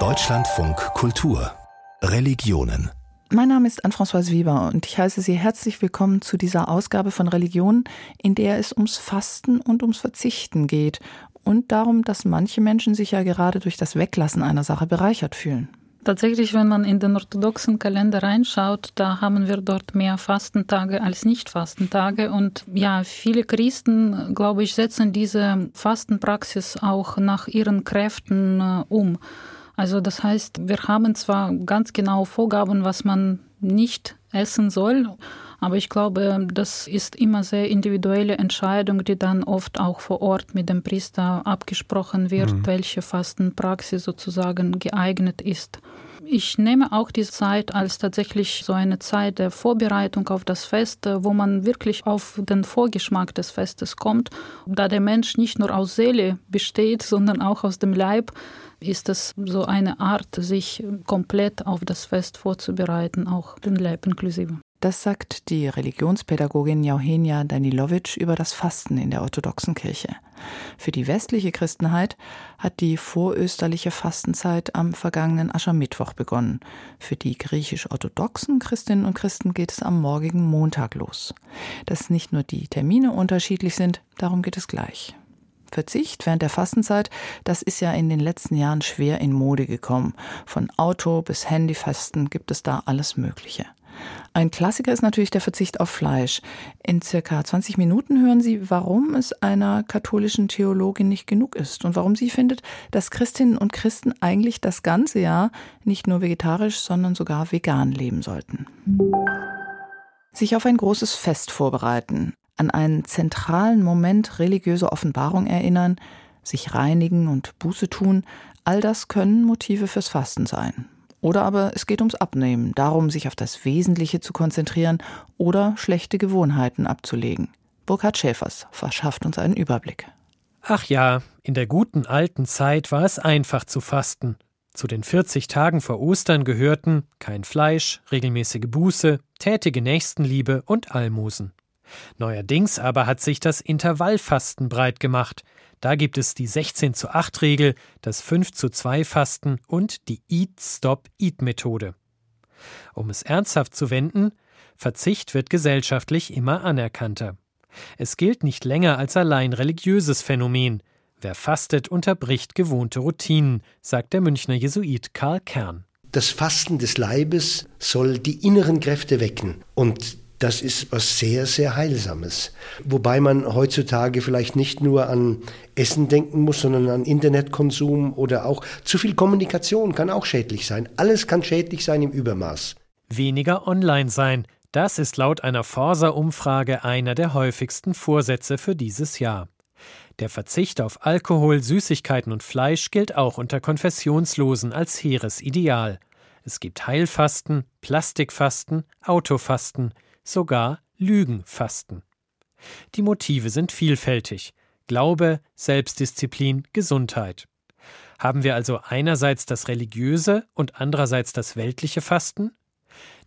Deutschlandfunk Kultur Religionen mein Name ist Anne-Françoise Weber und ich heiße Sie herzlich willkommen zu dieser Ausgabe von Religion, in der es ums Fasten und ums Verzichten geht und darum, dass manche Menschen sich ja gerade durch das Weglassen einer Sache bereichert fühlen. Tatsächlich, wenn man in den orthodoxen Kalender reinschaut, da haben wir dort mehr Fastentage als Nicht-Fastentage. Und ja, viele Christen, glaube ich, setzen diese Fastenpraxis auch nach ihren Kräften äh, um. Also das heißt, wir haben zwar ganz genau Vorgaben, was man nicht essen soll, aber ich glaube, das ist immer sehr individuelle Entscheidung, die dann oft auch vor Ort mit dem Priester abgesprochen wird, mhm. welche Fastenpraxis sozusagen geeignet ist. Ich nehme auch diese Zeit als tatsächlich so eine Zeit der Vorbereitung auf das Fest, wo man wirklich auf den Vorgeschmack des Festes kommt, da der Mensch nicht nur aus Seele besteht, sondern auch aus dem Leib ist es so eine Art, sich komplett auf das Fest vorzubereiten, auch den Leib inklusive. Das sagt die Religionspädagogin Eugenia Danilovic über das Fasten in der orthodoxen Kirche. Für die westliche Christenheit hat die vorösterliche Fastenzeit am vergangenen Aschermittwoch begonnen. Für die griechisch-orthodoxen Christinnen und Christen geht es am morgigen Montag los. Dass nicht nur die Termine unterschiedlich sind, darum geht es gleich. Verzicht während der Fastenzeit, das ist ja in den letzten Jahren schwer in Mode gekommen. Von Auto bis Handyfasten gibt es da alles Mögliche. Ein Klassiker ist natürlich der Verzicht auf Fleisch. In circa 20 Minuten hören Sie, warum es einer katholischen Theologin nicht genug ist und warum sie findet, dass Christinnen und Christen eigentlich das ganze Jahr nicht nur vegetarisch, sondern sogar vegan leben sollten. Sich auf ein großes Fest vorbereiten, an einen zentralen Moment religiöser Offenbarung erinnern, sich reinigen und Buße tun, all das können Motive fürs Fasten sein. Oder aber es geht ums Abnehmen, darum, sich auf das Wesentliche zu konzentrieren oder schlechte Gewohnheiten abzulegen. Burkhard Schäfers verschafft uns einen Überblick. Ach ja, in der guten alten Zeit war es einfach zu fasten. Zu den 40 Tagen vor Ostern gehörten kein Fleisch, regelmäßige Buße, tätige Nächstenliebe und Almosen. Neuerdings aber hat sich das Intervallfasten breit gemacht. Da gibt es die 16 zu 8 Regel, das 5 zu 2 Fasten und die Eat-Stop-Eat-Methode. Um es ernsthaft zu wenden, Verzicht wird gesellschaftlich immer anerkannter. Es gilt nicht länger als allein religiöses Phänomen. Wer fastet, unterbricht gewohnte Routinen, sagt der Münchner Jesuit Karl Kern. Das Fasten des Leibes soll die inneren Kräfte wecken und das ist was sehr, sehr Heilsames. Wobei man heutzutage vielleicht nicht nur an Essen denken muss, sondern an Internetkonsum oder auch zu viel Kommunikation kann auch schädlich sein. Alles kann schädlich sein im Übermaß. Weniger online sein. Das ist laut einer Forsa-Umfrage einer der häufigsten Vorsätze für dieses Jahr. Der Verzicht auf Alkohol, Süßigkeiten und Fleisch gilt auch unter Konfessionslosen als hehres Ideal. Es gibt Heilfasten, Plastikfasten, Autofasten, sogar Lügenfasten. Die Motive sind vielfältig Glaube, Selbstdisziplin, Gesundheit. Haben wir also einerseits das religiöse und andererseits das weltliche Fasten?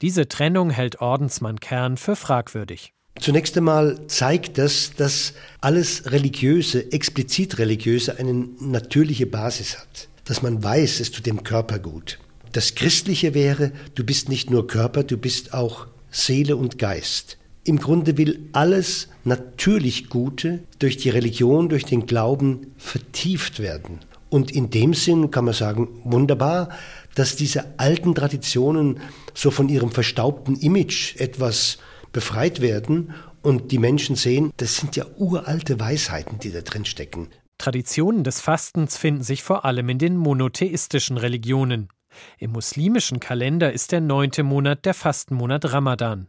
Diese Trennung hält Ordensmann Kern für fragwürdig. Zunächst einmal zeigt das, dass alles Religiöse, explizit Religiöse, eine natürliche Basis hat. Dass man weiß, es tut dem Körper gut. Das Christliche wäre, du bist nicht nur Körper, du bist auch Seele und Geist. Im Grunde will alles natürlich Gute durch die Religion, durch den Glauben vertieft werden. Und in dem Sinn kann man sagen, wunderbar, dass diese alten Traditionen so von ihrem verstaubten Image etwas befreit werden und die Menschen sehen, das sind ja uralte Weisheiten, die da drin stecken. Traditionen des Fastens finden sich vor allem in den monotheistischen Religionen. Im muslimischen Kalender ist der neunte Monat der Fastenmonat Ramadan.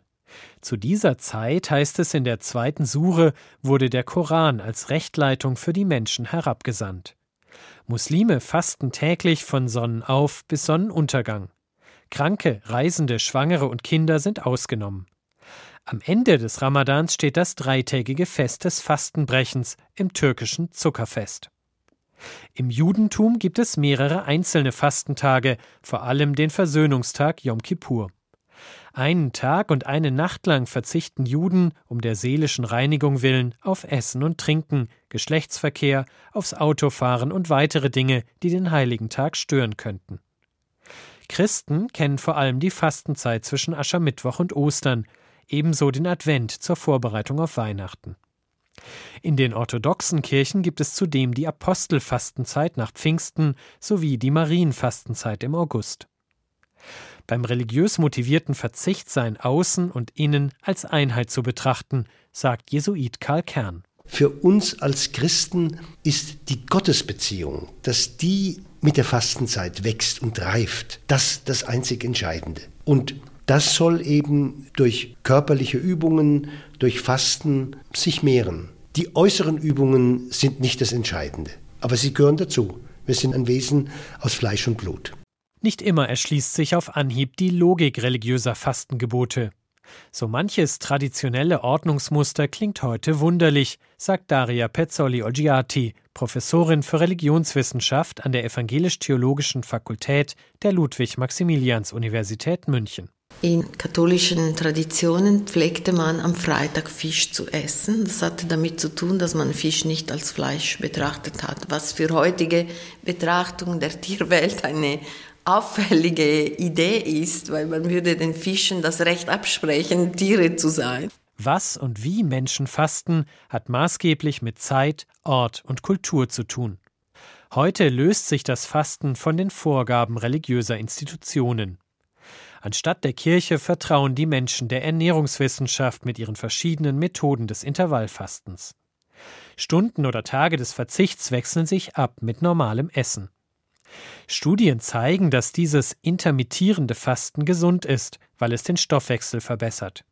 Zu dieser Zeit, heißt es in der zweiten Sure, wurde der Koran als Rechtleitung für die Menschen herabgesandt. Muslime fasten täglich von Sonnenauf bis Sonnenuntergang. Kranke, Reisende, Schwangere und Kinder sind ausgenommen. Am Ende des Ramadans steht das dreitägige Fest des Fastenbrechens im türkischen Zuckerfest. Im Judentum gibt es mehrere einzelne Fastentage, vor allem den Versöhnungstag Yom Kippur. Einen Tag und eine Nacht lang verzichten Juden um der seelischen Reinigung willen auf Essen und Trinken, Geschlechtsverkehr, aufs Autofahren und weitere Dinge, die den heiligen Tag stören könnten. Christen kennen vor allem die Fastenzeit zwischen Aschermittwoch und Ostern, ebenso den Advent zur Vorbereitung auf Weihnachten. In den orthodoxen Kirchen gibt es zudem die Apostelfastenzeit nach Pfingsten sowie die Marienfastenzeit im August. Beim religiös motivierten Verzicht seien Außen und Innen als Einheit zu betrachten, sagt Jesuit Karl Kern. Für uns als Christen ist die Gottesbeziehung, dass die mit der Fastenzeit wächst und reift, das das einzig Entscheidende. Und das soll eben durch körperliche Übungen, durch Fasten sich mehren. Die äußeren Übungen sind nicht das Entscheidende, aber sie gehören dazu. Wir sind ein Wesen aus Fleisch und Blut. Nicht immer erschließt sich auf Anhieb die Logik religiöser Fastengebote. So manches traditionelle Ordnungsmuster klingt heute wunderlich, sagt Daria Pezzoli Oggiati, Professorin für Religionswissenschaft an der Evangelisch-Theologischen Fakultät der Ludwig-Maximilians-Universität München. In katholischen Traditionen pflegte man am Freitag Fisch zu essen. Das hatte damit zu tun, dass man Fisch nicht als Fleisch betrachtet hat, was für heutige Betrachtung der Tierwelt eine auffällige Idee ist, weil man würde den Fischen das Recht absprechen, Tiere zu sein. Was und wie Menschen fasten, hat maßgeblich mit Zeit, Ort und Kultur zu tun. Heute löst sich das Fasten von den Vorgaben religiöser Institutionen. Anstatt der Kirche vertrauen die Menschen der Ernährungswissenschaft mit ihren verschiedenen Methoden des Intervallfastens. Stunden oder Tage des Verzichts wechseln sich ab mit normalem Essen. Studien zeigen, dass dieses intermittierende Fasten gesund ist, weil es den Stoffwechsel verbessert.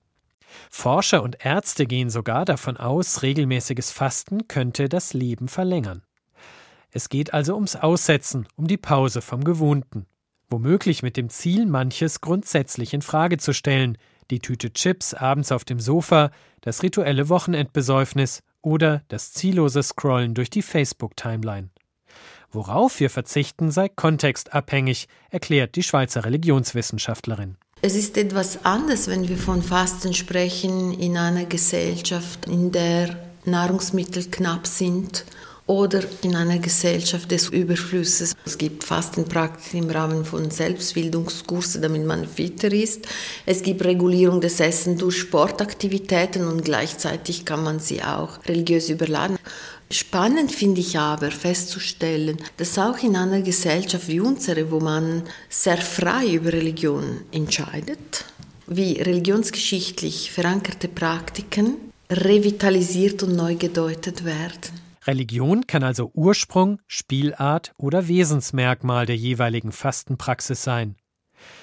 Forscher und Ärzte gehen sogar davon aus, regelmäßiges Fasten könnte das Leben verlängern. Es geht also ums Aussetzen, um die Pause vom Gewohnten womöglich mit dem Ziel, manches grundsätzlich in Frage zu stellen, die Tüte Chips abends auf dem Sofa, das rituelle Wochenendbesäufnis oder das ziellose Scrollen durch die Facebook-Timeline. Worauf wir verzichten, sei kontextabhängig, erklärt die Schweizer Religionswissenschaftlerin. Es ist etwas anders, wenn wir von Fasten sprechen in einer Gesellschaft, in der Nahrungsmittel knapp sind oder in einer Gesellschaft des Überflusses. Es gibt Fastenpraktiken im Rahmen von Selbstbildungskursen, damit man fitter ist. Es gibt Regulierung des Essens durch Sportaktivitäten und gleichzeitig kann man sie auch religiös überladen. Spannend finde ich aber festzustellen, dass auch in einer Gesellschaft wie unsere, wo man sehr frei über Religion entscheidet, wie religionsgeschichtlich verankerte Praktiken revitalisiert und neu gedeutet werden. Religion kann also Ursprung, Spielart oder Wesensmerkmal der jeweiligen Fastenpraxis sein.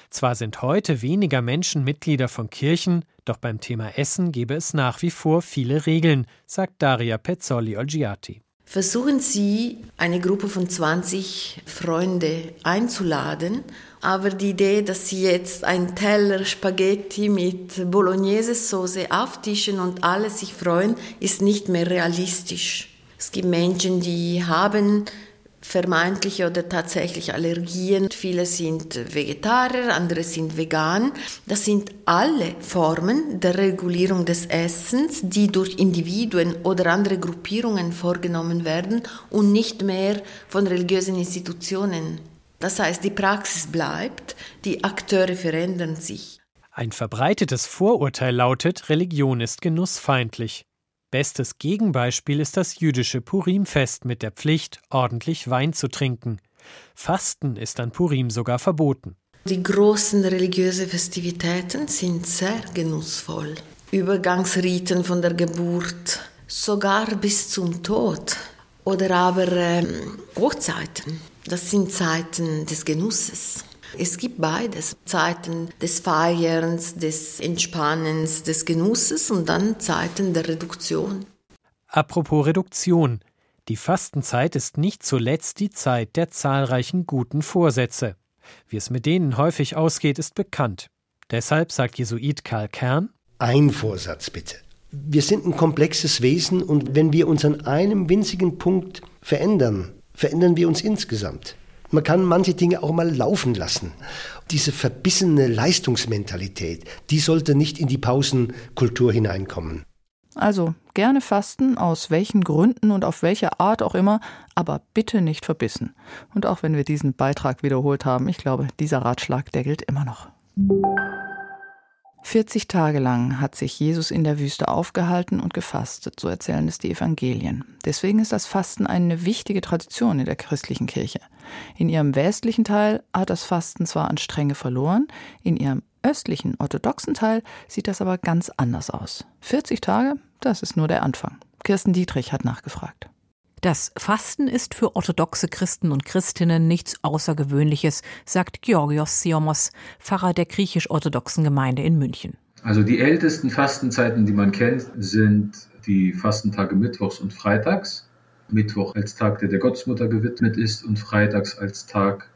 Zwar sind heute weniger Menschen Mitglieder von Kirchen, doch beim Thema Essen gäbe es nach wie vor viele Regeln, sagt Daria Pezzoli Olgiati. Versuchen Sie, eine Gruppe von 20 Freunde einzuladen, aber die Idee, dass Sie jetzt einen Teller Spaghetti mit Bolognese-Soße auftischen und alle sich freuen, ist nicht mehr realistisch. Es gibt Menschen, die haben vermeintliche oder tatsächlich Allergien. Viele sind Vegetarier, andere sind vegan. Das sind alle Formen der Regulierung des Essens, die durch Individuen oder andere Gruppierungen vorgenommen werden und nicht mehr von religiösen Institutionen. Das heißt, die Praxis bleibt, die Akteure verändern sich. Ein verbreitetes Vorurteil lautet, Religion ist genussfeindlich. Bestes Gegenbeispiel ist das jüdische Purimfest mit der Pflicht, ordentlich Wein zu trinken. Fasten ist an Purim sogar verboten. Die großen religiösen Festivitäten sind sehr genussvoll. Übergangsriten von der Geburt, sogar bis zum Tod. Oder aber ähm, Hochzeiten. Das sind Zeiten des Genusses. Es gibt beides. Zeiten des Feierns, des Entspannens, des Genusses und dann Zeiten der Reduktion. Apropos Reduktion. Die Fastenzeit ist nicht zuletzt die Zeit der zahlreichen guten Vorsätze. Wie es mit denen häufig ausgeht, ist bekannt. Deshalb sagt Jesuit Karl Kern: Ein Vorsatz bitte. Wir sind ein komplexes Wesen und wenn wir uns an einem winzigen Punkt verändern, verändern wir uns insgesamt. Man kann manche Dinge auch mal laufen lassen. Diese verbissene Leistungsmentalität, die sollte nicht in die Pausenkultur hineinkommen. Also gerne fasten, aus welchen Gründen und auf welche Art auch immer, aber bitte nicht verbissen. Und auch wenn wir diesen Beitrag wiederholt haben, ich glaube, dieser Ratschlag, der gilt immer noch. 40 Tage lang hat sich Jesus in der Wüste aufgehalten und gefastet, so erzählen es die Evangelien. Deswegen ist das Fasten eine wichtige Tradition in der christlichen Kirche. In ihrem westlichen Teil hat das Fasten zwar an Strenge verloren, in ihrem östlichen orthodoxen Teil sieht das aber ganz anders aus. 40 Tage, das ist nur der Anfang. Kirsten Dietrich hat nachgefragt. Das Fasten ist für orthodoxe Christen und Christinnen nichts Außergewöhnliches, sagt Georgios Siomos, Pfarrer der griechisch-orthodoxen Gemeinde in München. Also die ältesten Fastenzeiten, die man kennt, sind die Fastentage Mittwochs und Freitags. Mittwoch als Tag, der der Gottesmutter gewidmet ist und Freitags als Tag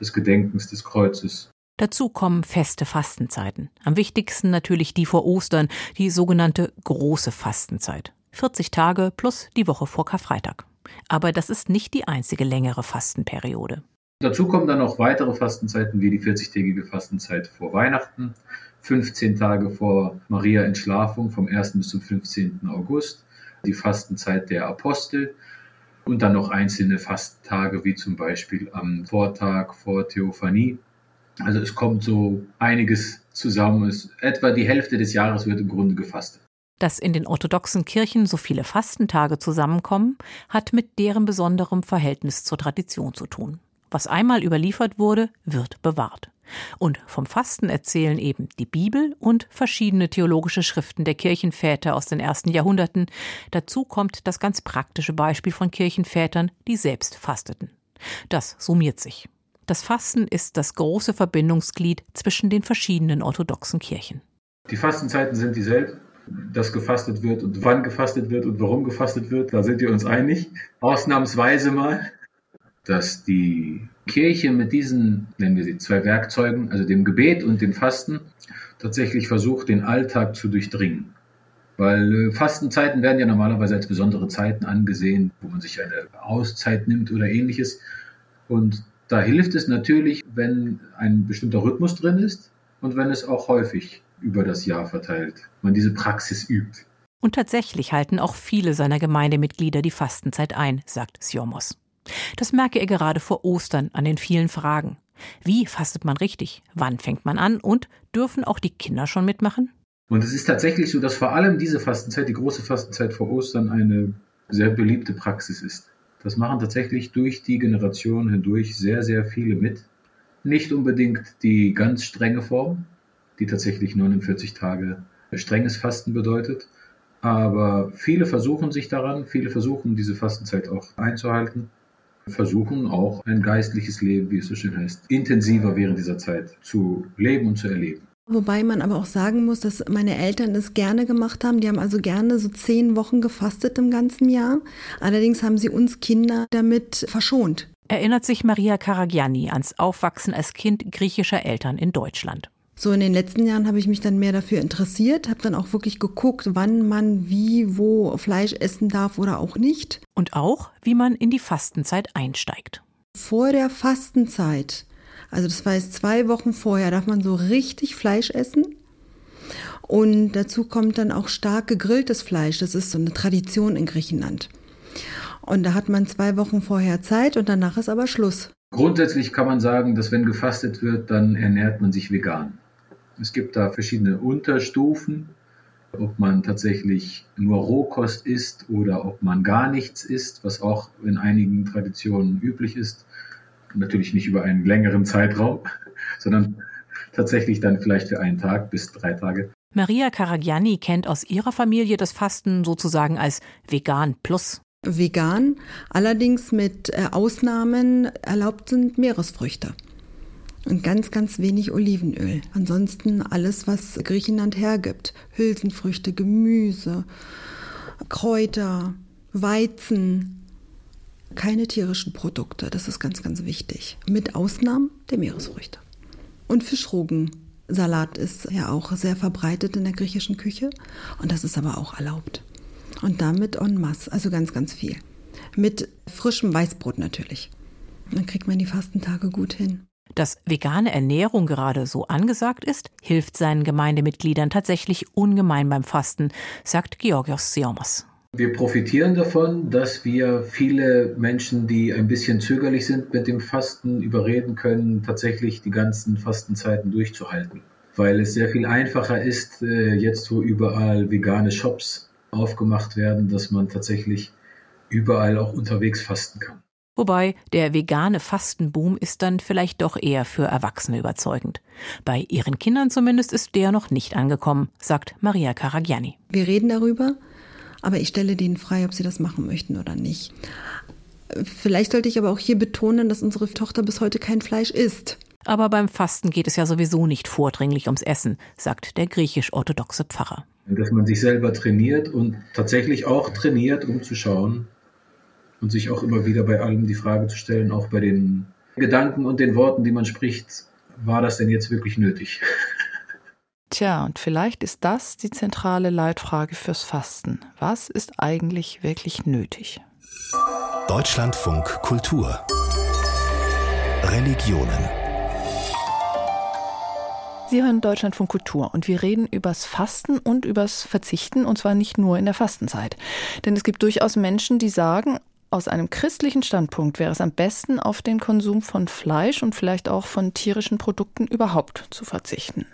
des Gedenkens des Kreuzes. Dazu kommen feste Fastenzeiten. Am wichtigsten natürlich die vor Ostern, die sogenannte große Fastenzeit. 40 Tage plus die Woche vor Karfreitag. Aber das ist nicht die einzige längere Fastenperiode. Dazu kommen dann noch weitere Fastenzeiten wie die 40-tägige Fastenzeit vor Weihnachten, 15 Tage vor Maria Entschlafung vom 1. bis zum 15. August, die Fastenzeit der Apostel und dann noch einzelne Fastentage wie zum Beispiel am Vortag vor Theophanie. Also es kommt so einiges zusammen. Es, etwa die Hälfte des Jahres wird im Grunde gefastet. Dass in den orthodoxen Kirchen so viele Fastentage zusammenkommen, hat mit deren besonderem Verhältnis zur Tradition zu tun. Was einmal überliefert wurde, wird bewahrt. Und vom Fasten erzählen eben die Bibel und verschiedene theologische Schriften der Kirchenväter aus den ersten Jahrhunderten. Dazu kommt das ganz praktische Beispiel von Kirchenvätern, die selbst fasteten. Das summiert sich. Das Fasten ist das große Verbindungsglied zwischen den verschiedenen orthodoxen Kirchen. Die Fastenzeiten sind dieselben dass gefastet wird und wann gefastet wird und warum gefastet wird, da sind wir uns einig. Ausnahmsweise mal, dass die Kirche mit diesen, nennen wir sie, zwei Werkzeugen, also dem Gebet und dem Fasten, tatsächlich versucht, den Alltag zu durchdringen. Weil äh, Fastenzeiten werden ja normalerweise als besondere Zeiten angesehen, wo man sich eine Auszeit nimmt oder ähnliches. Und da hilft es natürlich, wenn ein bestimmter Rhythmus drin ist und wenn es auch häufig über das Jahr verteilt man diese Praxis übt. Und tatsächlich halten auch viele seiner Gemeindemitglieder die Fastenzeit ein, sagt Siomos. Das merke er gerade vor Ostern an den vielen Fragen. Wie fastet man richtig? Wann fängt man an? Und dürfen auch die Kinder schon mitmachen? Und es ist tatsächlich so, dass vor allem diese Fastenzeit, die große Fastenzeit vor Ostern, eine sehr beliebte Praxis ist. Das machen tatsächlich durch die Generation hindurch sehr, sehr viele mit. Nicht unbedingt die ganz strenge Form, die tatsächlich 49 Tage strenges Fasten bedeutet. Aber viele versuchen sich daran, viele versuchen diese Fastenzeit auch einzuhalten, versuchen auch ein geistliches Leben, wie es so schön heißt, intensiver während dieser Zeit zu leben und zu erleben. Wobei man aber auch sagen muss, dass meine Eltern es gerne gemacht haben. Die haben also gerne so zehn Wochen gefastet im ganzen Jahr. Allerdings haben sie uns Kinder damit verschont. Erinnert sich Maria Karagianni ans Aufwachsen als Kind griechischer Eltern in Deutschland. So in den letzten Jahren habe ich mich dann mehr dafür interessiert, habe dann auch wirklich geguckt, wann man wie, wo Fleisch essen darf oder auch nicht. Und auch, wie man in die Fastenzeit einsteigt. Vor der Fastenzeit, also das heißt zwei Wochen vorher, darf man so richtig Fleisch essen. Und dazu kommt dann auch stark gegrilltes Fleisch. Das ist so eine Tradition in Griechenland. Und da hat man zwei Wochen vorher Zeit und danach ist aber Schluss. Grundsätzlich kann man sagen, dass wenn gefastet wird, dann ernährt man sich vegan. Es gibt da verschiedene Unterstufen, ob man tatsächlich nur Rohkost isst oder ob man gar nichts isst, was auch in einigen Traditionen üblich ist. Natürlich nicht über einen längeren Zeitraum, sondern tatsächlich dann vielleicht für einen Tag bis drei Tage. Maria Caragiani kennt aus ihrer Familie das Fasten sozusagen als vegan plus. Vegan, allerdings mit äh, Ausnahmen erlaubt sind Meeresfrüchte und ganz, ganz wenig Olivenöl. Ansonsten alles, was Griechenland hergibt. Hülsenfrüchte, Gemüse, Kräuter, Weizen. Keine tierischen Produkte, das ist ganz, ganz wichtig. Mit Ausnahmen der Meeresfrüchte. Und Fischrogensalat ist ja auch sehr verbreitet in der griechischen Küche und das ist aber auch erlaubt. Und damit en masse, also ganz, ganz viel. Mit frischem Weißbrot natürlich. Dann kriegt man die Fastentage gut hin. Dass vegane Ernährung gerade so angesagt ist, hilft seinen Gemeindemitgliedern tatsächlich ungemein beim Fasten, sagt Georgios Siomos. Wir profitieren davon, dass wir viele Menschen, die ein bisschen zögerlich sind mit dem Fasten, überreden können, tatsächlich die ganzen Fastenzeiten durchzuhalten. Weil es sehr viel einfacher ist, äh, jetzt wo überall vegane Shops aufgemacht werden, dass man tatsächlich überall auch unterwegs fasten kann. Wobei der vegane Fastenboom ist dann vielleicht doch eher für Erwachsene überzeugend. Bei ihren Kindern zumindest ist der noch nicht angekommen, sagt Maria Karagiani. Wir reden darüber, aber ich stelle denen frei, ob sie das machen möchten oder nicht. Vielleicht sollte ich aber auch hier betonen, dass unsere Tochter bis heute kein Fleisch isst. Aber beim Fasten geht es ja sowieso nicht vordringlich ums Essen, sagt der griechisch-orthodoxe Pfarrer. Dass man sich selber trainiert und tatsächlich auch trainiert, um zu schauen, und sich auch immer wieder bei allem die Frage zu stellen, auch bei den Gedanken und den Worten, die man spricht, war das denn jetzt wirklich nötig? Tja, und vielleicht ist das die zentrale Leitfrage fürs Fasten. Was ist eigentlich wirklich nötig? Deutschlandfunk Kultur Religionen Sie hören Deutschlandfunk Kultur und wir reden übers Fasten und übers Verzichten und zwar nicht nur in der Fastenzeit. Denn es gibt durchaus Menschen, die sagen, aus einem christlichen Standpunkt wäre es am besten, auf den Konsum von Fleisch und vielleicht auch von tierischen Produkten überhaupt zu verzichten.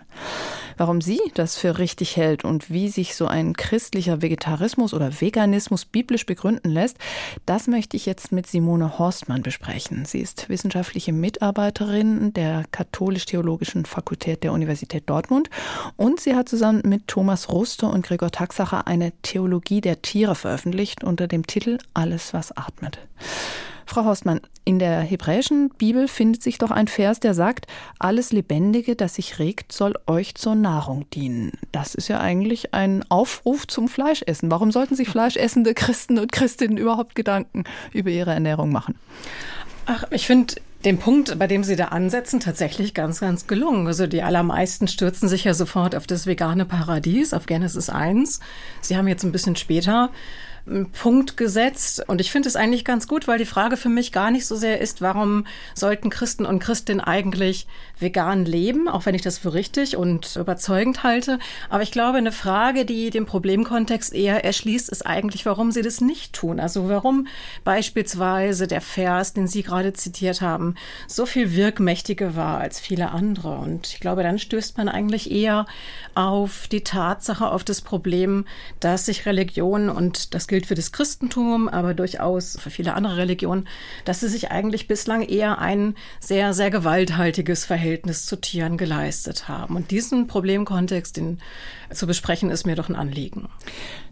Warum sie das für richtig hält und wie sich so ein christlicher Vegetarismus oder Veganismus biblisch begründen lässt, das möchte ich jetzt mit Simone Horstmann besprechen. Sie ist wissenschaftliche Mitarbeiterin der Katholisch-Theologischen Fakultät der Universität Dortmund und sie hat zusammen mit Thomas Ruste und Gregor Taxacher eine Theologie der Tiere veröffentlicht unter dem Titel Alles, was atmet. Frau Horstmann, in der hebräischen Bibel findet sich doch ein Vers, der sagt, alles Lebendige, das sich regt, soll euch zur Nahrung dienen. Das ist ja eigentlich ein Aufruf zum Fleischessen. Warum sollten sich fleischessende Christen und Christinnen überhaupt Gedanken über ihre Ernährung machen? Ach, ich finde den Punkt, bei dem Sie da ansetzen, tatsächlich ganz, ganz gelungen. Also die allermeisten stürzen sich ja sofort auf das vegane Paradies, auf Genesis 1. Sie haben jetzt ein bisschen später Punkt gesetzt. Und ich finde es eigentlich ganz gut, weil die Frage für mich gar nicht so sehr ist, warum sollten Christen und Christinnen eigentlich vegan leben, auch wenn ich das für richtig und überzeugend halte. Aber ich glaube, eine Frage, die den Problemkontext eher erschließt, ist eigentlich, warum sie das nicht tun. Also warum beispielsweise der Vers, den Sie gerade zitiert haben, so viel wirkmächtiger war als viele andere. Und ich glaube, dann stößt man eigentlich eher auf die Tatsache, auf das Problem, dass sich Religion und das gilt für das Christentum, aber durchaus für viele andere Religionen, dass sie sich eigentlich bislang eher ein sehr, sehr gewalthaltiges Verhältnis zu Tieren geleistet haben. Und diesen Problemkontext, den zu besprechen, ist mir doch ein Anliegen.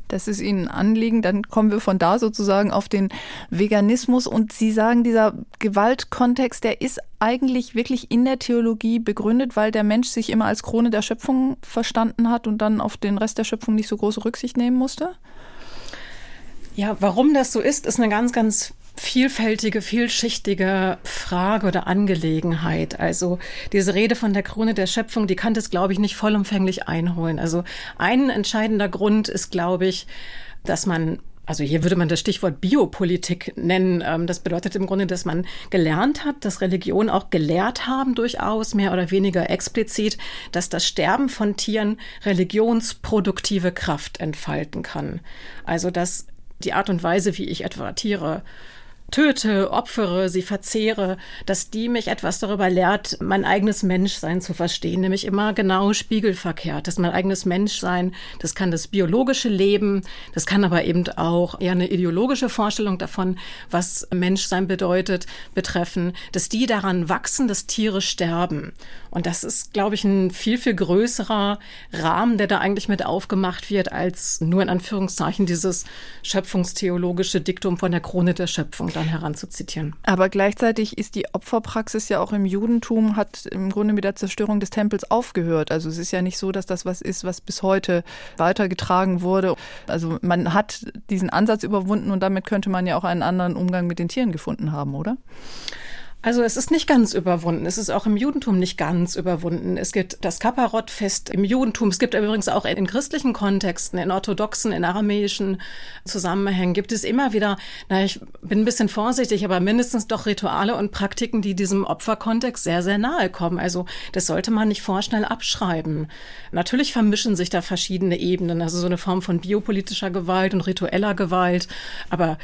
Das ist Ihnen ein Anliegen. Dann kommen wir von da sozusagen auf den Veganismus. Und Sie sagen, dieser Gewaltkontext, der ist eigentlich wirklich in der Theologie begründet, weil der Mensch sich immer als Krone der Schöpfung verstanden hat und dann auf den Rest der Schöpfung nicht so große Rücksicht nehmen musste? Ja, warum das so ist, ist eine ganz, ganz vielfältige, vielschichtige Frage oder Angelegenheit. Also diese Rede von der Krone der Schöpfung, die kann das, glaube ich, nicht vollumfänglich einholen. Also ein entscheidender Grund ist, glaube ich, dass man also hier würde man das Stichwort Biopolitik nennen. Ähm, das bedeutet im Grunde, dass man gelernt hat, dass Religionen auch gelehrt haben, durchaus mehr oder weniger explizit, dass das Sterben von Tieren religionsproduktive Kraft entfalten kann. Also dass die Art und Weise, wie ich etwa Tiere töte, opfere, sie verzehre, dass die mich etwas darüber lehrt, mein eigenes Menschsein zu verstehen, nämlich immer genau spiegelverkehrt. Dass mein eigenes Menschsein, das kann das biologische Leben, das kann aber eben auch eher eine ideologische Vorstellung davon, was Menschsein bedeutet, betreffen, dass die daran wachsen, dass Tiere sterben. Und das ist, glaube ich, ein viel, viel größerer Rahmen, der da eigentlich mit aufgemacht wird, als nur in Anführungszeichen dieses schöpfungstheologische Diktum von der Krone der Schöpfung dann heranzuzitieren. Aber gleichzeitig ist die Opferpraxis ja auch im Judentum, hat im Grunde mit der Zerstörung des Tempels aufgehört. Also es ist ja nicht so, dass das was ist, was bis heute weitergetragen wurde. Also man hat diesen Ansatz überwunden und damit könnte man ja auch einen anderen Umgang mit den Tieren gefunden haben, oder? Also es ist nicht ganz überwunden. Es ist auch im Judentum nicht ganz überwunden. Es gibt das Kapparottfest im Judentum. Es gibt übrigens auch in christlichen Kontexten, in orthodoxen, in aramäischen Zusammenhängen gibt es immer wieder, na, ich bin ein bisschen vorsichtig, aber mindestens doch Rituale und Praktiken, die diesem Opferkontext sehr, sehr nahe kommen. Also das sollte man nicht vorschnell abschreiben. Natürlich vermischen sich da verschiedene Ebenen, also so eine Form von biopolitischer Gewalt und ritueller Gewalt. Aber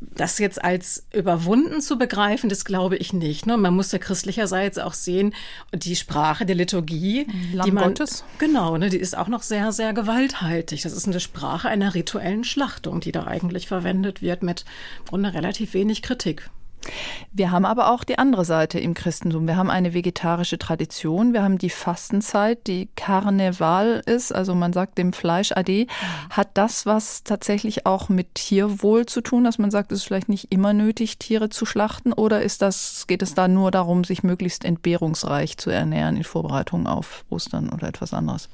das jetzt als überwunden zu begreifen, das glaube ich nicht. Ne? Man muss ja christlicherseits auch sehen, die Sprache der Liturgie, Lamm die man, Gottes. genau, ne, die ist auch noch sehr, sehr gewalthaltig. Das ist eine Sprache einer rituellen Schlachtung, die da eigentlich verwendet wird mit im Grunde relativ wenig Kritik. Wir haben aber auch die andere Seite im Christentum. Wir haben eine vegetarische Tradition. Wir haben die Fastenzeit, die Karneval ist, also man sagt dem Fleisch Ade. Hat das was tatsächlich auch mit Tierwohl zu tun, dass man sagt, es ist vielleicht nicht immer nötig, Tiere zu schlachten? Oder ist das, geht es da nur darum, sich möglichst entbehrungsreich zu ernähren in Vorbereitung auf Ostern oder etwas anderes?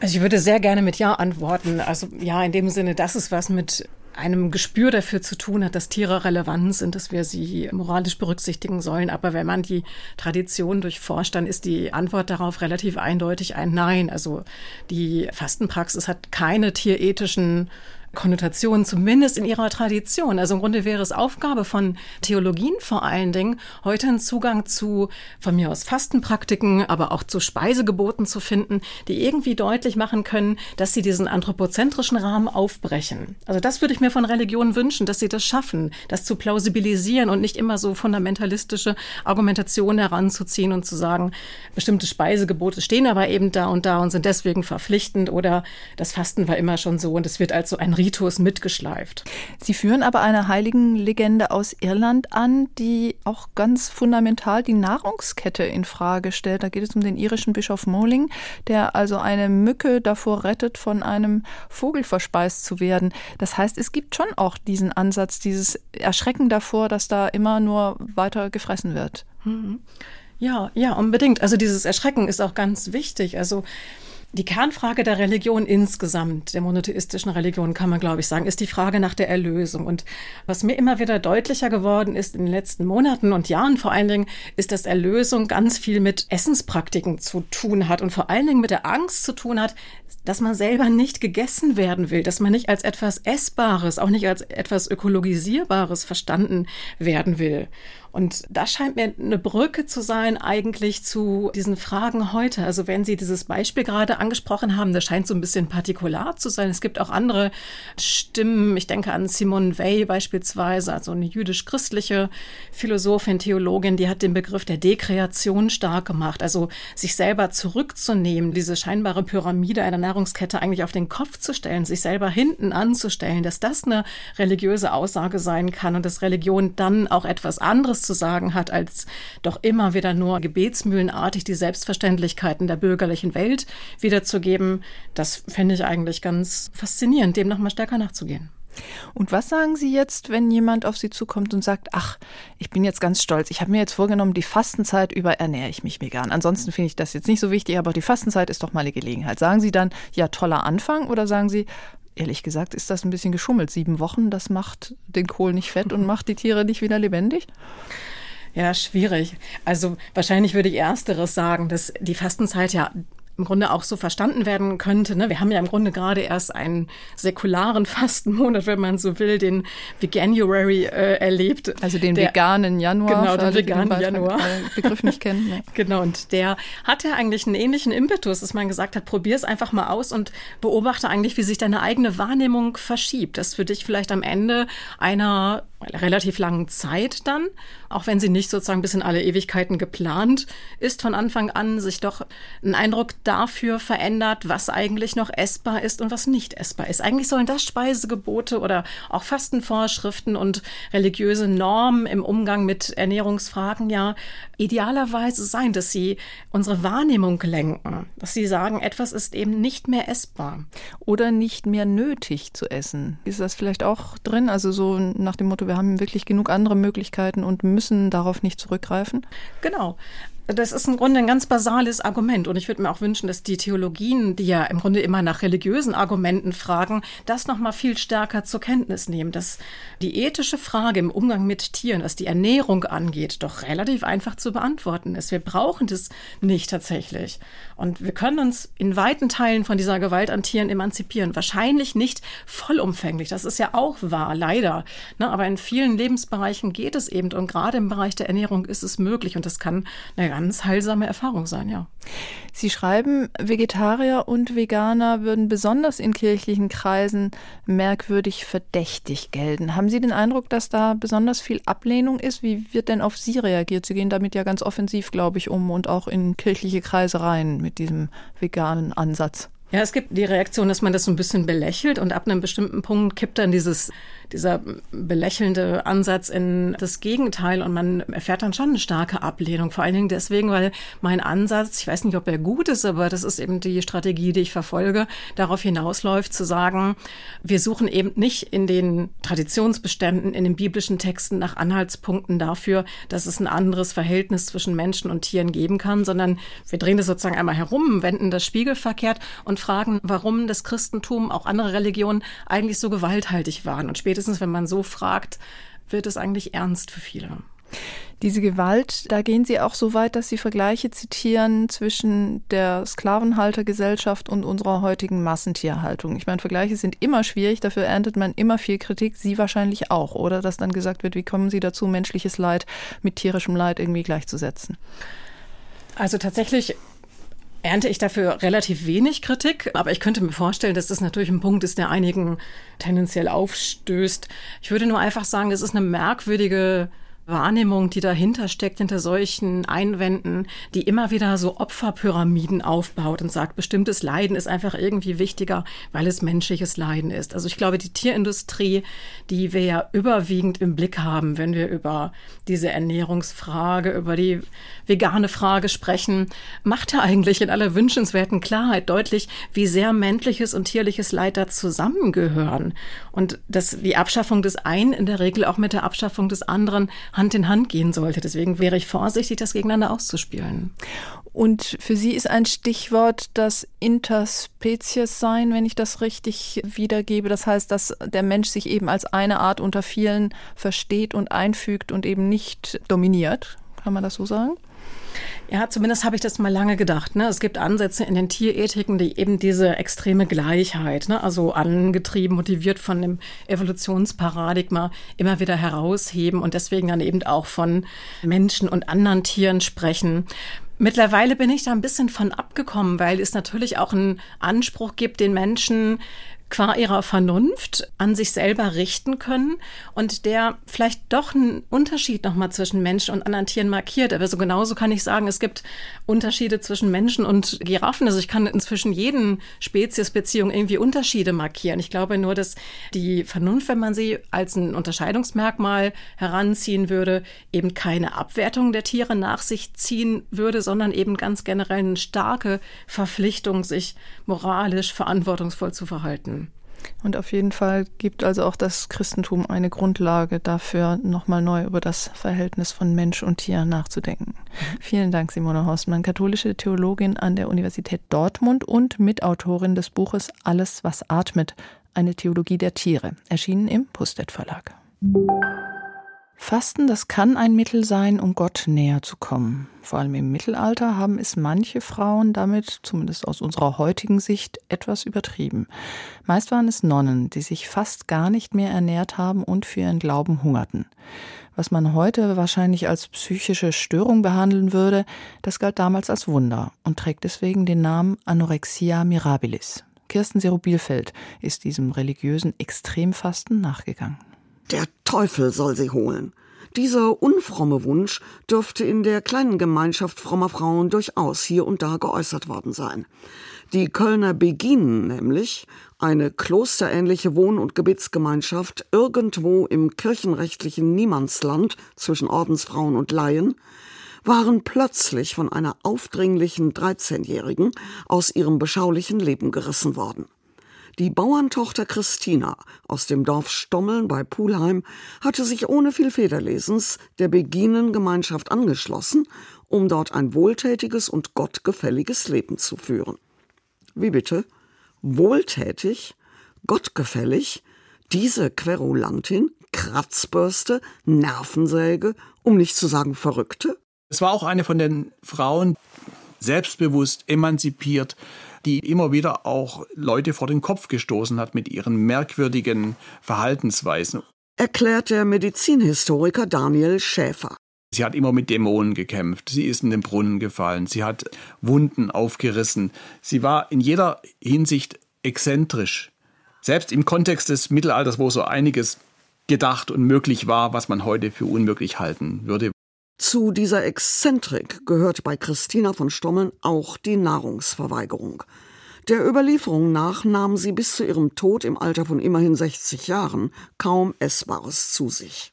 Also ich würde sehr gerne mit Ja antworten. Also ja, in dem Sinne, dass es was mit einem Gespür dafür zu tun hat, dass Tiere relevant sind, dass wir sie moralisch berücksichtigen sollen. Aber wenn man die Tradition durchforscht, dann ist die Antwort darauf relativ eindeutig ein Nein. Also die Fastenpraxis hat keine tierethischen Konnotation, zumindest in ihrer Tradition. Also im Grunde wäre es Aufgabe von Theologien vor allen Dingen, heute einen Zugang zu, von mir aus Fastenpraktiken, aber auch zu Speisegeboten zu finden, die irgendwie deutlich machen können, dass sie diesen anthropozentrischen Rahmen aufbrechen. Also das würde ich mir von Religionen wünschen, dass sie das schaffen, das zu plausibilisieren und nicht immer so fundamentalistische Argumentationen heranzuziehen und zu sagen, bestimmte Speisegebote stehen aber eben da und da und sind deswegen verpflichtend oder das Fasten war immer schon so und es wird als so ein Ritus mitgeschleift. Sie führen aber eine Heiligenlegende aus Irland an, die auch ganz fundamental die Nahrungskette in Frage stellt. Da geht es um den irischen Bischof Moling, der also eine Mücke davor rettet, von einem Vogel verspeist zu werden. Das heißt, es gibt schon auch diesen Ansatz, dieses Erschrecken davor, dass da immer nur weiter gefressen wird. Mhm. Ja, ja, unbedingt. Also dieses Erschrecken ist auch ganz wichtig. Also die Kernfrage der Religion insgesamt, der monotheistischen Religion, kann man, glaube ich, sagen, ist die Frage nach der Erlösung. Und was mir immer wieder deutlicher geworden ist in den letzten Monaten und Jahren vor allen Dingen, ist, dass Erlösung ganz viel mit Essenspraktiken zu tun hat und vor allen Dingen mit der Angst zu tun hat, dass man selber nicht gegessen werden will, dass man nicht als etwas Essbares, auch nicht als etwas Ökologisierbares verstanden werden will. Und das scheint mir eine Brücke zu sein eigentlich zu diesen Fragen heute. Also wenn Sie dieses Beispiel gerade angesprochen haben, das scheint so ein bisschen partikular zu sein. Es gibt auch andere Stimmen. Ich denke an Simone Weil beispielsweise, also eine jüdisch-christliche Philosophin, Theologin, die hat den Begriff der Dekreation stark gemacht. Also sich selber zurückzunehmen, diese scheinbare Pyramide einer Nahrungskette eigentlich auf den Kopf zu stellen, sich selber hinten anzustellen, dass das eine religiöse Aussage sein kann und dass Religion dann auch etwas anderes zu sagen hat, als doch immer wieder nur gebetsmühlenartig die Selbstverständlichkeiten der bürgerlichen Welt wiederzugeben, das fände ich eigentlich ganz faszinierend, dem nochmal stärker nachzugehen. Und was sagen Sie jetzt, wenn jemand auf Sie zukommt und sagt, ach, ich bin jetzt ganz stolz, ich habe mir jetzt vorgenommen, die Fastenzeit über ernähre ich mich vegan. Ansonsten finde ich das jetzt nicht so wichtig, aber die Fastenzeit ist doch mal eine Gelegenheit. Sagen Sie dann, ja, toller Anfang oder sagen Sie, ehrlich gesagt, ist das ein bisschen geschummelt. Sieben Wochen, das macht den Kohl nicht fett und macht die Tiere nicht wieder lebendig? Ja, schwierig. Also wahrscheinlich würde ich ersteres sagen, dass die Fastenzeit ja im Grunde auch so verstanden werden könnte. Ne? Wir haben ja im Grunde gerade erst einen säkularen Fastenmonat, wenn man so will, den Veganuary äh, erlebt. Also den der, veganen Januar. Genau, den veganen den Januar. Begriff nicht kennen. Ja. Genau, und der hat ja eigentlich einen ähnlichen Impetus, dass man gesagt hat, probier es einfach mal aus und beobachte eigentlich, wie sich deine eigene Wahrnehmung verschiebt. Das für dich vielleicht am Ende einer relativ langen Zeit dann, auch wenn sie nicht sozusagen bis in alle Ewigkeiten geplant ist, von Anfang an sich doch ein Eindruck dafür verändert, was eigentlich noch essbar ist und was nicht essbar ist. Eigentlich sollen das Speisegebote oder auch Fastenvorschriften und religiöse Normen im Umgang mit Ernährungsfragen ja idealerweise sein, dass sie unsere Wahrnehmung lenken, dass sie sagen, etwas ist eben nicht mehr essbar. Oder nicht mehr nötig zu essen. Ist das vielleicht auch drin? Also so nach dem Motto, wir haben wirklich genug andere Möglichkeiten und müssen darauf nicht zurückgreifen? Genau das ist im Grunde ein ganz basales Argument. Und ich würde mir auch wünschen, dass die Theologien, die ja im Grunde immer nach religiösen Argumenten fragen, das nochmal viel stärker zur Kenntnis nehmen, dass die ethische Frage im Umgang mit Tieren, was die Ernährung angeht, doch relativ einfach zu beantworten ist. Wir brauchen das nicht tatsächlich. Und wir können uns in weiten Teilen von dieser Gewalt an Tieren emanzipieren. Wahrscheinlich nicht vollumfänglich. Das ist ja auch wahr, leider. Ne, aber in vielen Lebensbereichen geht es eben. Und gerade im Bereich der Ernährung ist es möglich. Und das kann eine ganz heilsame Erfahrung sein, ja. Sie schreiben, Vegetarier und Veganer würden besonders in kirchlichen Kreisen merkwürdig verdächtig gelten. Haben Sie den Eindruck, dass da besonders viel Ablehnung ist? Wie wird denn auf Sie reagiert? Sie gehen damit ja ganz offensiv, glaube ich, um und auch in kirchliche Kreise rein mit diesem veganen Ansatz. Ja, es gibt die Reaktion, dass man das so ein bisschen belächelt und ab einem bestimmten Punkt kippt dann dieses dieser belächelnde Ansatz in das Gegenteil und man erfährt dann schon eine starke Ablehnung. Vor allen Dingen deswegen, weil mein Ansatz, ich weiß nicht, ob er gut ist, aber das ist eben die Strategie, die ich verfolge, darauf hinausläuft zu sagen, wir suchen eben nicht in den Traditionsbeständen, in den biblischen Texten nach Anhaltspunkten dafür, dass es ein anderes Verhältnis zwischen Menschen und Tieren geben kann, sondern wir drehen das sozusagen einmal herum, wenden das spiegelverkehrt und fragen, warum das Christentum, auch andere Religionen eigentlich so gewalthaltig waren. Und spätestens spätestens wenn man so fragt, wird es eigentlich ernst für viele. Diese Gewalt, da gehen Sie auch so weit, dass Sie Vergleiche zitieren zwischen der Sklavenhaltergesellschaft und unserer heutigen Massentierhaltung. Ich meine, Vergleiche sind immer schwierig, dafür erntet man immer viel Kritik, Sie wahrscheinlich auch, oder? Dass dann gesagt wird, wie kommen Sie dazu, menschliches Leid mit tierischem Leid irgendwie gleichzusetzen? Also tatsächlich ernte ich dafür relativ wenig Kritik, aber ich könnte mir vorstellen, dass das natürlich ein Punkt ist, der einigen tendenziell aufstößt. Ich würde nur einfach sagen, es ist eine merkwürdige Wahrnehmung, die dahinter steckt, hinter solchen Einwänden, die immer wieder so Opferpyramiden aufbaut und sagt, bestimmtes Leiden ist einfach irgendwie wichtiger, weil es menschliches Leiden ist. Also ich glaube, die Tierindustrie, die wir ja überwiegend im Blick haben, wenn wir über diese Ernährungsfrage, über die vegane Frage sprechen, macht ja eigentlich in aller wünschenswerten Klarheit deutlich, wie sehr menschliches und tierliches Leid da zusammengehören. Und dass die Abschaffung des einen in der Regel auch mit der Abschaffung des anderen Hand in Hand gehen sollte. Deswegen wäre ich vorsichtig, das gegeneinander auszuspielen. Und für Sie ist ein Stichwort das Interspezies sein, wenn ich das richtig wiedergebe. Das heißt, dass der Mensch sich eben als eine Art unter vielen versteht und einfügt und eben nicht dominiert. Kann man das so sagen? Ja, zumindest habe ich das mal lange gedacht. Ne? Es gibt Ansätze in den Tierethiken, die eben diese extreme Gleichheit, ne? also angetrieben, motiviert von dem Evolutionsparadigma, immer wieder herausheben und deswegen dann eben auch von Menschen und anderen Tieren sprechen. Mittlerweile bin ich da ein bisschen von abgekommen, weil es natürlich auch einen Anspruch gibt, den Menschen qua ihrer Vernunft an sich selber richten können und der vielleicht doch einen Unterschied nochmal zwischen Menschen und anderen Tieren markiert. Aber so genauso kann ich sagen, es gibt Unterschiede zwischen Menschen und Giraffen. Also ich kann inzwischen jeden Speziesbeziehung irgendwie Unterschiede markieren. Ich glaube nur, dass die Vernunft, wenn man sie als ein Unterscheidungsmerkmal heranziehen würde, eben keine Abwertung der Tiere nach sich ziehen würde, sondern eben ganz generell eine starke Verpflichtung, sich moralisch verantwortungsvoll zu verhalten. Und auf jeden Fall gibt also auch das Christentum eine Grundlage dafür, nochmal neu über das Verhältnis von Mensch und Tier nachzudenken. Mhm. Vielen Dank, Simone Horstmann, katholische Theologin an der Universität Dortmund und Mitautorin des Buches Alles, was atmet, eine Theologie der Tiere, erschienen im Pustet Verlag. Fasten, das kann ein Mittel sein, um Gott näher zu kommen. Vor allem im Mittelalter haben es manche Frauen damit, zumindest aus unserer heutigen Sicht, etwas übertrieben. Meist waren es Nonnen, die sich fast gar nicht mehr ernährt haben und für ihren Glauben hungerten. Was man heute wahrscheinlich als psychische Störung behandeln würde, das galt damals als Wunder und trägt deswegen den Namen Anorexia mirabilis. Kirsten Serow-Bielfeld ist diesem religiösen Extremfasten nachgegangen. Der Teufel soll sie holen. Dieser unfromme Wunsch dürfte in der kleinen Gemeinschaft frommer Frauen durchaus hier und da geäußert worden sein. Die Kölner Beginen nämlich, eine klosterähnliche Wohn- und Gebetsgemeinschaft irgendwo im kirchenrechtlichen Niemandsland zwischen Ordensfrauen und Laien, waren plötzlich von einer aufdringlichen 13-Jährigen aus ihrem beschaulichen Leben gerissen worden. Die Bauerntochter Christina aus dem Dorf Stommeln bei Pulheim hatte sich ohne viel Federlesens der Beginengemeinschaft angeschlossen, um dort ein wohltätiges und gottgefälliges Leben zu führen. Wie bitte? Wohltätig? Gottgefällig? Diese Querulantin? Kratzbürste? Nervensäge? Um nicht zu sagen Verrückte? Es war auch eine von den Frauen, selbstbewusst, emanzipiert, die immer wieder auch Leute vor den Kopf gestoßen hat mit ihren merkwürdigen Verhaltensweisen. Erklärt der Medizinhistoriker Daniel Schäfer. Sie hat immer mit Dämonen gekämpft. Sie ist in den Brunnen gefallen. Sie hat Wunden aufgerissen. Sie war in jeder Hinsicht exzentrisch. Selbst im Kontext des Mittelalters, wo so einiges gedacht und möglich war, was man heute für unmöglich halten würde. Zu dieser Exzentrik gehört bei Christina von Stommeln auch die Nahrungsverweigerung. Der Überlieferung nach nahm sie bis zu ihrem Tod im Alter von immerhin 60 Jahren kaum Essbares zu sich.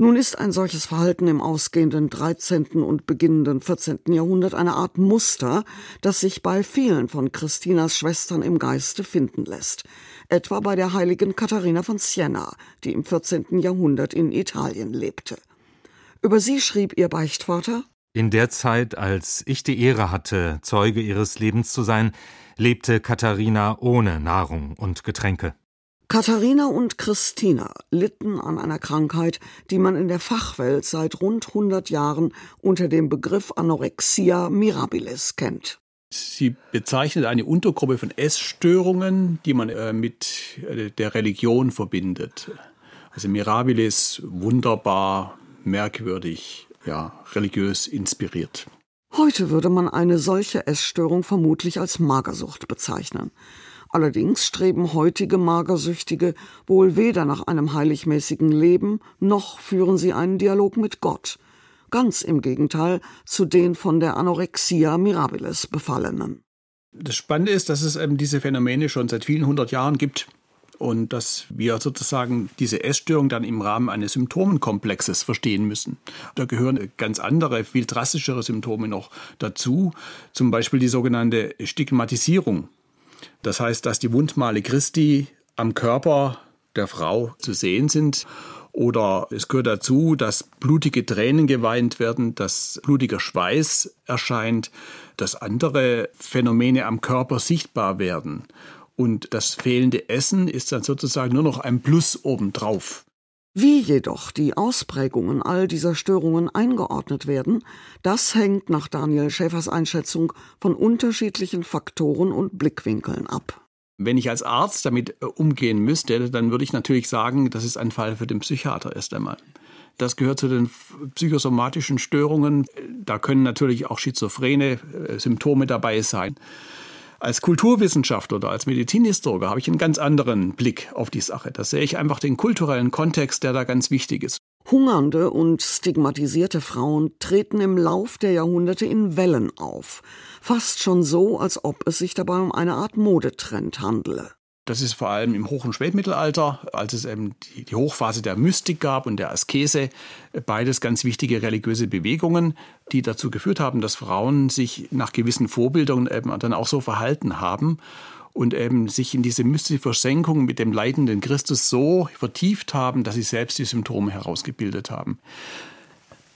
Nun ist ein solches Verhalten im ausgehenden 13. und beginnenden 14. Jahrhundert eine Art Muster, das sich bei vielen von Christinas Schwestern im Geiste finden lässt. Etwa bei der heiligen Katharina von Siena, die im 14. Jahrhundert in Italien lebte. Über sie schrieb ihr Beichtvater In der Zeit, als ich die Ehre hatte, Zeuge ihres Lebens zu sein, lebte Katharina ohne Nahrung und Getränke. Katharina und Christina litten an einer Krankheit, die man in der Fachwelt seit rund 100 Jahren unter dem Begriff Anorexia mirabilis kennt. Sie bezeichnet eine Untergruppe von Essstörungen, die man äh, mit äh, der Religion verbindet. Also mirabilis, wunderbar, merkwürdig, ja, religiös inspiriert. Heute würde man eine solche Essstörung vermutlich als Magersucht bezeichnen. Allerdings streben heutige Magersüchtige wohl weder nach einem heiligmäßigen Leben, noch führen sie einen Dialog mit Gott. Ganz im Gegenteil zu den von der Anorexia mirabilis Befallenen. Das Spannende ist, dass es eben diese Phänomene schon seit vielen hundert Jahren gibt und dass wir sozusagen diese Essstörung dann im Rahmen eines Symptomenkomplexes verstehen müssen. Da gehören ganz andere, viel drastischere Symptome noch dazu, zum Beispiel die sogenannte Stigmatisierung. Das heißt, dass die Wundmale Christi am Körper der Frau zu sehen sind. Oder es gehört dazu, dass blutige Tränen geweint werden, dass blutiger Schweiß erscheint, dass andere Phänomene am Körper sichtbar werden. Und das fehlende Essen ist dann sozusagen nur noch ein Plus obendrauf. Wie jedoch die Ausprägungen all dieser Störungen eingeordnet werden, das hängt nach Daniel Schäfers Einschätzung von unterschiedlichen Faktoren und Blickwinkeln ab. Wenn ich als Arzt damit äh, umgehen müsste, dann würde ich natürlich sagen, das ist ein Fall für den Psychiater erst einmal. Das gehört zu den psychosomatischen Störungen. Da können natürlich auch schizophrene äh, Symptome dabei sein. Als Kulturwissenschaftler oder als Medizinhistoriker habe ich einen ganz anderen Blick auf die Sache. Da sehe ich einfach den kulturellen Kontext, der da ganz wichtig ist. Hungernde und stigmatisierte Frauen treten im Lauf der Jahrhunderte in Wellen auf. Fast schon so, als ob es sich dabei um eine Art Modetrend handele. Das ist vor allem im Hoch- und Spätmittelalter, als es eben die, Hochphase der Mystik gab und der Askese, beides ganz wichtige religiöse Bewegungen, die dazu geführt haben, dass Frauen sich nach gewissen Vorbildungen eben dann auch so verhalten haben und eben sich in diese mystische Versenkung mit dem leidenden Christus so vertieft haben, dass sie selbst die Symptome herausgebildet haben.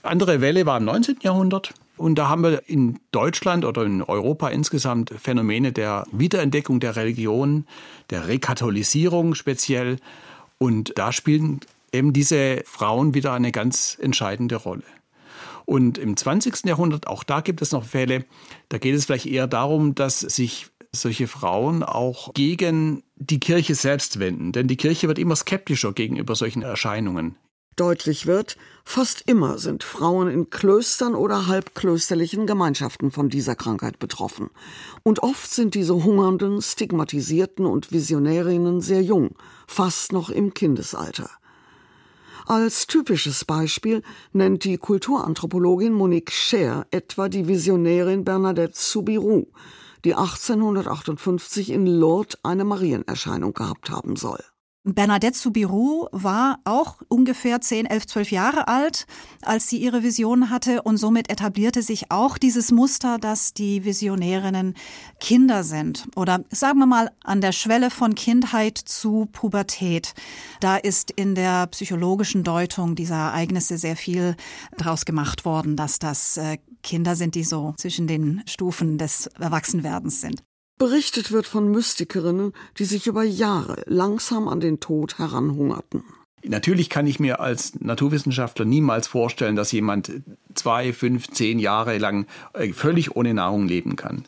Andere Welle war im 19. Jahrhundert. Und da haben wir in Deutschland oder in Europa insgesamt Phänomene der Wiederentdeckung der Religion, der Rekatholisierung speziell. Und da spielen eben diese Frauen wieder eine ganz entscheidende Rolle. Und im 20. Jahrhundert, auch da gibt es noch Fälle, da geht es vielleicht eher darum, dass sich solche Frauen auch gegen die Kirche selbst wenden. Denn die Kirche wird immer skeptischer gegenüber solchen Erscheinungen. Deutlich wird, fast immer sind Frauen in Klöstern oder halbklösterlichen Gemeinschaften von dieser Krankheit betroffen. Und oft sind diese hungernden, stigmatisierten und Visionärinnen sehr jung, fast noch im Kindesalter. Als typisches Beispiel nennt die Kulturanthropologin Monique Scher etwa die Visionärin Bernadette Soubirous, die 1858 in Lourdes eine Marienerscheinung gehabt haben soll. Bernadette Soubirous war auch ungefähr 10, 11, 12 Jahre alt, als sie ihre Vision hatte und somit etablierte sich auch dieses Muster, dass die Visionärinnen Kinder sind oder sagen wir mal an der Schwelle von Kindheit zu Pubertät. Da ist in der psychologischen Deutung dieser Ereignisse sehr viel draus gemacht worden, dass das äh, Kinder sind, die so zwischen den Stufen des Erwachsenwerdens sind. Berichtet wird von Mystikerinnen, die sich über Jahre langsam an den Tod heranhungerten. Natürlich kann ich mir als Naturwissenschaftler niemals vorstellen, dass jemand zwei, fünf, zehn Jahre lang äh, völlig ohne Nahrung leben kann.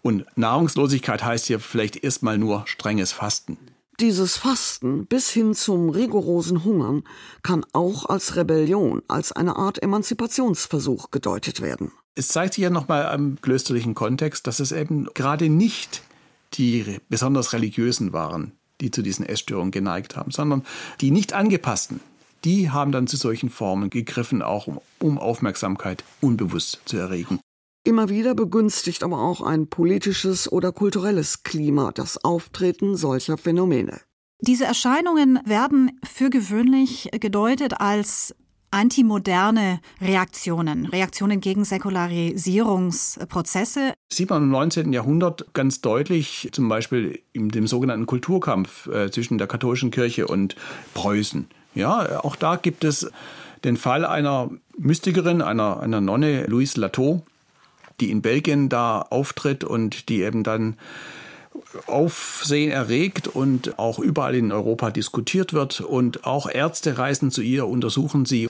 Und Nahrungslosigkeit heißt hier vielleicht erstmal nur strenges Fasten. Dieses Fasten bis hin zum rigorosen Hungern kann auch als Rebellion, als eine Art Emanzipationsversuch gedeutet werden. Es zeigt sich ja nochmal im klösterlichen Kontext, dass es eben gerade nicht die besonders religiösen waren, die zu diesen Essstörungen geneigt haben, sondern die nicht angepassten. Die haben dann zu solchen Formen gegriffen, auch um, um Aufmerksamkeit unbewusst zu erregen. Immer wieder begünstigt aber auch ein politisches oder kulturelles Klima das Auftreten solcher Phänomene. Diese Erscheinungen werden für gewöhnlich gedeutet als antimoderne Reaktionen, Reaktionen gegen Säkularisierungsprozesse. Sieht man im 19. Jahrhundert ganz deutlich, zum Beispiel in dem sogenannten Kulturkampf äh, zwischen der katholischen Kirche und Preußen. Ja, auch da gibt es den Fall einer Mystikerin, einer, einer Nonne, Louise Lateau, die in Belgien da auftritt und die eben dann Aufsehen erregt und auch überall in Europa diskutiert wird. Und auch Ärzte reisen zu ihr, untersuchen sie,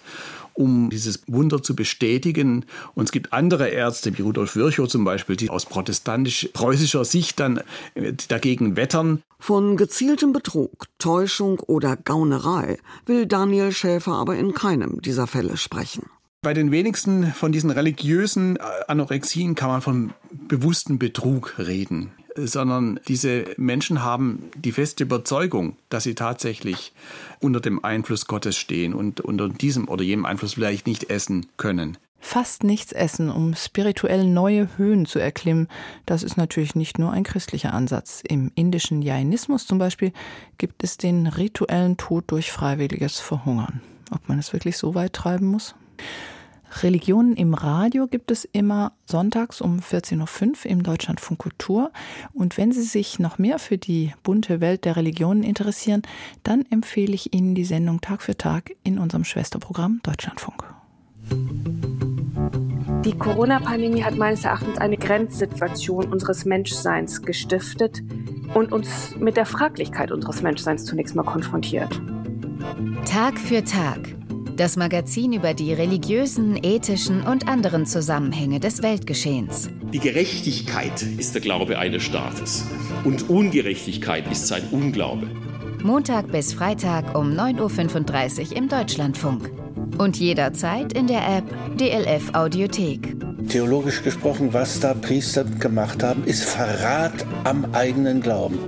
um dieses Wunder zu bestätigen. Und es gibt andere Ärzte, wie Rudolf Virchow zum Beispiel, die aus protestantisch-preußischer Sicht dann äh, dagegen wettern. Von gezieltem Betrug, Täuschung oder Gaunerei will Daniel Schäfer aber in keinem dieser Fälle sprechen. Bei den wenigsten von diesen religiösen äh, Anorexien kann man von bewusstem Betrug reden sondern diese Menschen haben die feste Überzeugung, dass sie tatsächlich unter dem Einfluss Gottes stehen und unter diesem oder jenem Einfluss vielleicht nicht essen können. Fast nichts essen, um spirituell neue Höhen zu erklimmen, das ist natürlich nicht nur ein christlicher Ansatz. Im indischen Jainismus zum Beispiel gibt es den rituellen Tod durch freiwilliges Verhungern. Ob man es wirklich so weit treiben muss? Religionen im Radio gibt es immer sonntags um 14.05 Uhr im Deutschlandfunk Kultur. Und wenn Sie sich noch mehr für die bunte Welt der Religionen interessieren, dann empfehle ich Ihnen die Sendung Tag für Tag in unserem Schwesterprogramm Deutschlandfunk. Die Corona-Pandemie hat meines Erachtens eine Grenzsituation unseres Menschseins gestiftet und uns mit der Fraglichkeit unseres Menschseins zunächst mal konfrontiert. Tag für Tag das Magazin über die religiösen, ethischen und anderen Zusammenhänge des Weltgeschehens. Die Gerechtigkeit ist der Glaube eines Staates und Ungerechtigkeit ist sein Unglaube. Montag bis Freitag um 9.35 Uhr im Deutschlandfunk. Und jederzeit in der App DLF Audiothek. Theologisch gesprochen, was da Priester gemacht haben, ist Verrat am eigenen Glauben.